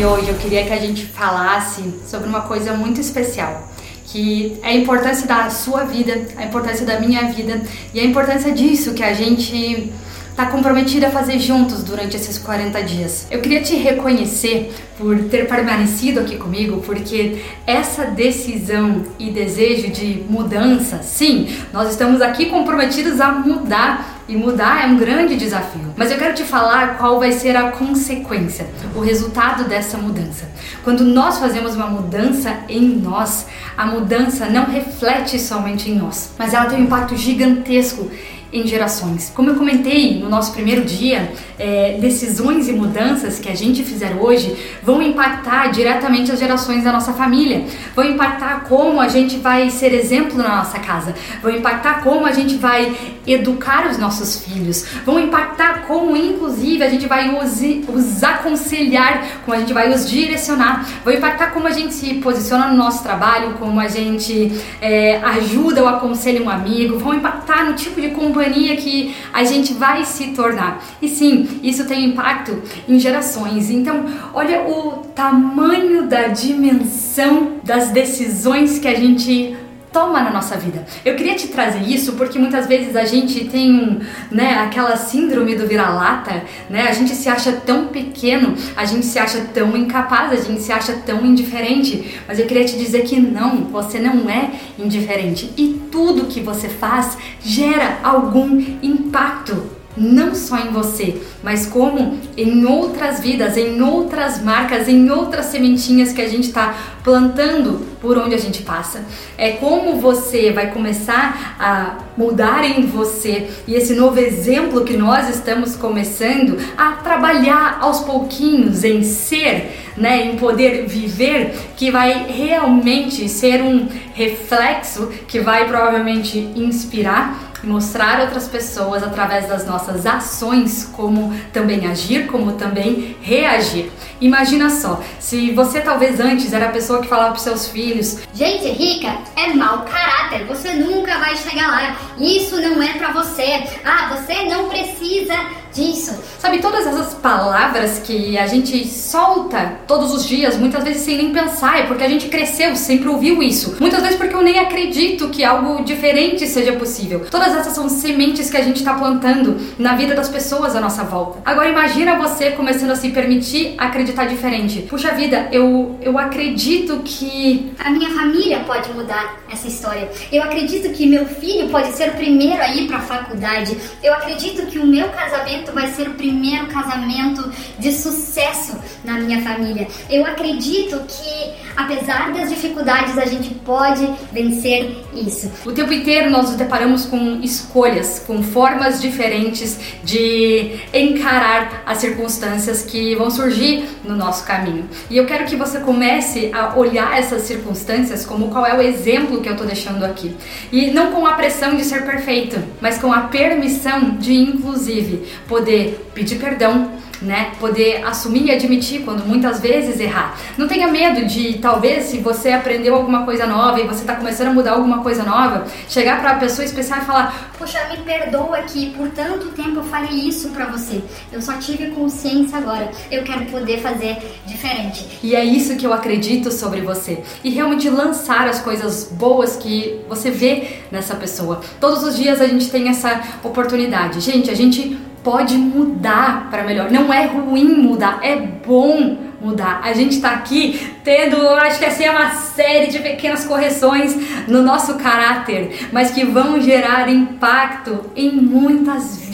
de hoje eu queria que a gente falasse sobre uma coisa muito especial, que é a importância da sua vida, a importância da minha vida e a importância disso que a gente está comprometida a fazer juntos durante esses 40 dias. Eu queria te reconhecer por ter permanecido aqui comigo, porque essa decisão e desejo de mudança, sim, nós estamos aqui comprometidos a mudar e mudar é um grande desafio. Mas eu quero te falar qual vai ser a consequência, o resultado dessa mudança. Quando nós fazemos uma mudança em nós, a mudança não reflete somente em nós, mas ela tem um impacto gigantesco em gerações. Como eu comentei no nosso primeiro dia, é, decisões e mudanças que a gente fizer hoje vão impactar diretamente as gerações da nossa família, vão impactar como a gente vai ser exemplo na nossa casa, vão impactar como a gente vai educar os nossos filhos, vão impactar como, inclusive, a gente vai os, os aconselhar, como a gente vai os direcionar, vão impactar como a gente se posiciona no nosso trabalho, como a gente é, ajuda ou aconselha um amigo, vão impactar no tipo de comportamento companhia que a gente vai se tornar. E sim, isso tem impacto em gerações. Então, olha o tamanho da dimensão das decisões que a gente toma na nossa vida. Eu queria te trazer isso porque muitas vezes a gente tem né, aquela síndrome do vira-lata, né? A gente se acha tão pequeno, a gente se acha tão incapaz, a gente se acha tão indiferente. Mas eu queria te dizer que não, você não é indiferente e tudo que você faz gera algum impacto não só em você, mas como em outras vidas, em outras marcas, em outras sementinhas que a gente está plantando por onde a gente passa. É como você vai começar a mudar em você e esse novo exemplo que nós estamos começando a trabalhar aos pouquinhos em ser, né, em poder viver, que vai realmente ser um reflexo que vai provavelmente inspirar mostrar outras pessoas através das nossas ações como também agir, como também reagir. Imagina só, se você talvez antes era a pessoa que falava para seus filhos: "Gente rica é mau caráter, você nunca vai chegar lá. Isso não é para você. Ah, você não precisa disso. Sabe, todas essas palavras que a gente solta todos os dias, muitas vezes sem nem pensar, é porque a gente cresceu, sempre ouviu isso. Muitas vezes porque eu nem acredito que algo diferente seja possível. Todas essas são sementes que a gente está plantando na vida das pessoas à nossa volta. Agora imagina você começando a se permitir acreditar diferente. Puxa vida, eu, eu acredito que. A minha família pode mudar essa história. Eu acredito que meu filho pode ser o primeiro a ir para a faculdade. Eu acredito que o meu casamento vai ser o primeiro casamento de sucesso na minha família. Eu acredito que, apesar das dificuldades, a gente pode vencer isso. O tempo inteiro nós nos deparamos com escolhas, com formas diferentes de encarar as circunstâncias que vão surgir no nosso caminho. E eu quero que você comece a olhar essas circunstâncias como qual é o exemplo que eu estou deixando aqui. E não com a pressão de ser perfeito, mas com a permissão de, inclusive, poder pedir perdão né? Poder assumir e admitir quando muitas vezes errar. Não tenha medo de, talvez, se você aprendeu alguma coisa nova e você está começando a mudar alguma coisa nova, chegar para a pessoa especial e falar: Poxa, me perdoa que por tanto tempo eu falei isso para você. Eu só tive consciência agora. Eu quero poder fazer diferente. E é isso que eu acredito sobre você. E realmente lançar as coisas boas que você vê nessa pessoa. Todos os dias a gente tem essa oportunidade. Gente, a gente pode mudar para melhor. Não é ruim mudar, é bom mudar. A gente está aqui tendo, acho que assim é uma série de pequenas correções no nosso caráter, mas que vão gerar impacto em muitas vidas,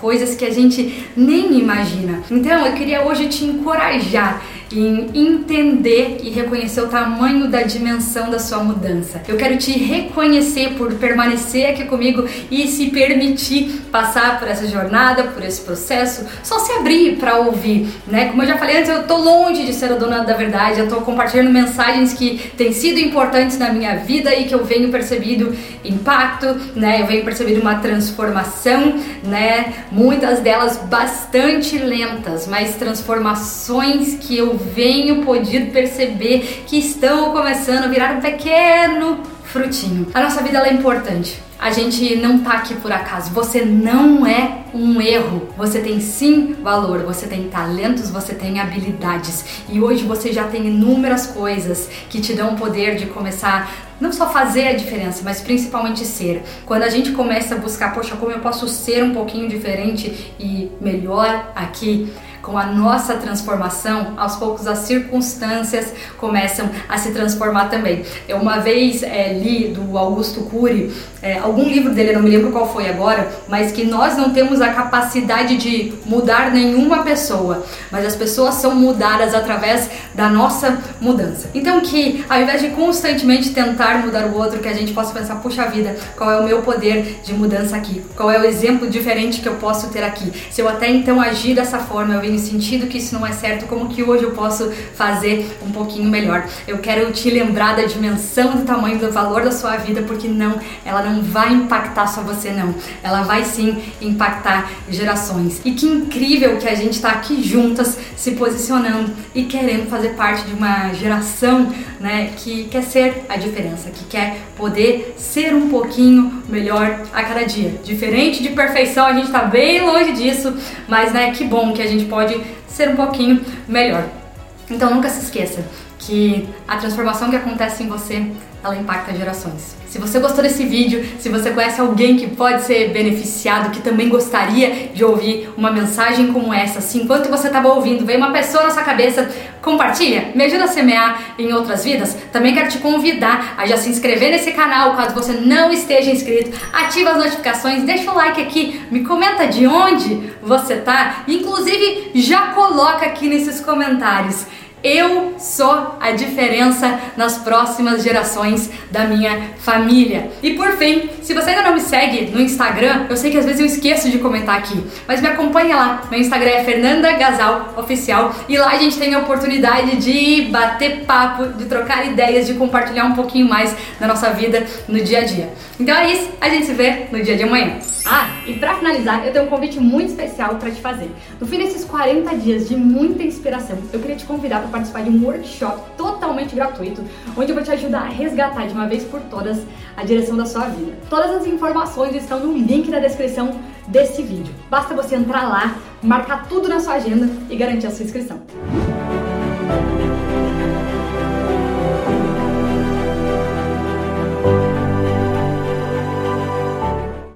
coisas que a gente nem imagina. Então, eu queria hoje te encorajar em entender e reconhecer o tamanho da dimensão da sua mudança. Eu quero te reconhecer por permanecer aqui comigo e se permitir passar por essa jornada, por esse processo, só se abrir para ouvir, né? Como eu já falei antes, eu tô longe de ser a dona da verdade, eu tô compartilhando mensagens que têm sido importantes na minha vida e que eu venho percebido impacto, né? Eu venho percebido uma transformação, né? Muitas delas bastante lentas, mas transformações que eu venho podido perceber que estão começando a virar um pequeno frutinho. A nossa vida é importante. A gente não tá aqui por acaso. Você não é um erro. Você tem sim valor, você tem talentos, você tem habilidades. E hoje você já tem inúmeras coisas que te dão o poder de começar não só fazer a diferença, mas principalmente ser. Quando a gente começa a buscar, poxa, como eu posso ser um pouquinho diferente e melhor aqui, com a nossa transformação, aos poucos as circunstâncias começam a se transformar também. Eu uma vez é, li do Augusto Cury, é, algum livro dele, não me lembro qual foi agora, mas que nós não temos a capacidade de mudar nenhuma pessoa, mas as pessoas são mudadas através da nossa mudança. Então que ao invés de constantemente tentar mudar o outro, que a gente possa pensar, puxa vida, qual é o meu poder de mudança aqui? Qual é o exemplo diferente que eu posso ter aqui? Se eu até então agir dessa forma, eu venho sentido que isso não é certo, como que hoje eu posso fazer um pouquinho melhor? Eu quero te lembrar da dimensão do tamanho do valor da sua vida, porque não, ela não vai impactar só você não. Ela vai sim impactar gerações. E que incrível que a gente está aqui juntas se posicionando e querendo fazer parte de uma geração, né, que quer ser a diferença, que quer poder ser um pouquinho melhor a cada dia. Diferente de perfeição, a gente está bem longe disso, mas né, que bom que a gente pode pode ser um pouquinho melhor. Então nunca se esqueça que a transformação que acontece em você, ela impacta gerações. Se você gostou desse vídeo, se você conhece alguém que pode ser beneficiado, que também gostaria de ouvir uma mensagem como essa, se enquanto você estava ouvindo veio uma pessoa na sua cabeça, compartilha, me ajuda a semear em outras vidas. Também quero te convidar a já se inscrever nesse canal, caso você não esteja inscrito, ativa as notificações, deixa o like aqui, me comenta de onde você tá, inclusive já coloca aqui nesses comentários eu sou a diferença nas próximas gerações da minha família. E por fim, se você ainda não me segue no Instagram, eu sei que às vezes eu esqueço de comentar aqui, mas me acompanha lá. Meu Instagram é Fernanda Gasal Oficial e lá a gente tem a oportunidade de bater papo, de trocar ideias, de compartilhar um pouquinho mais da nossa vida no dia a dia. Então é isso, a gente se vê no dia de amanhã. Ah, e para finalizar, eu tenho um convite muito especial para te fazer. No fim desses 40 dias de muita inspiração, eu queria te convidar para participar de um workshop totalmente gratuito, onde eu vou te ajudar a resgatar de uma vez por todas a direção da sua vida. Todas as informações estão no link da descrição desse vídeo. Basta você entrar lá, marcar tudo na sua agenda e garantir a sua inscrição.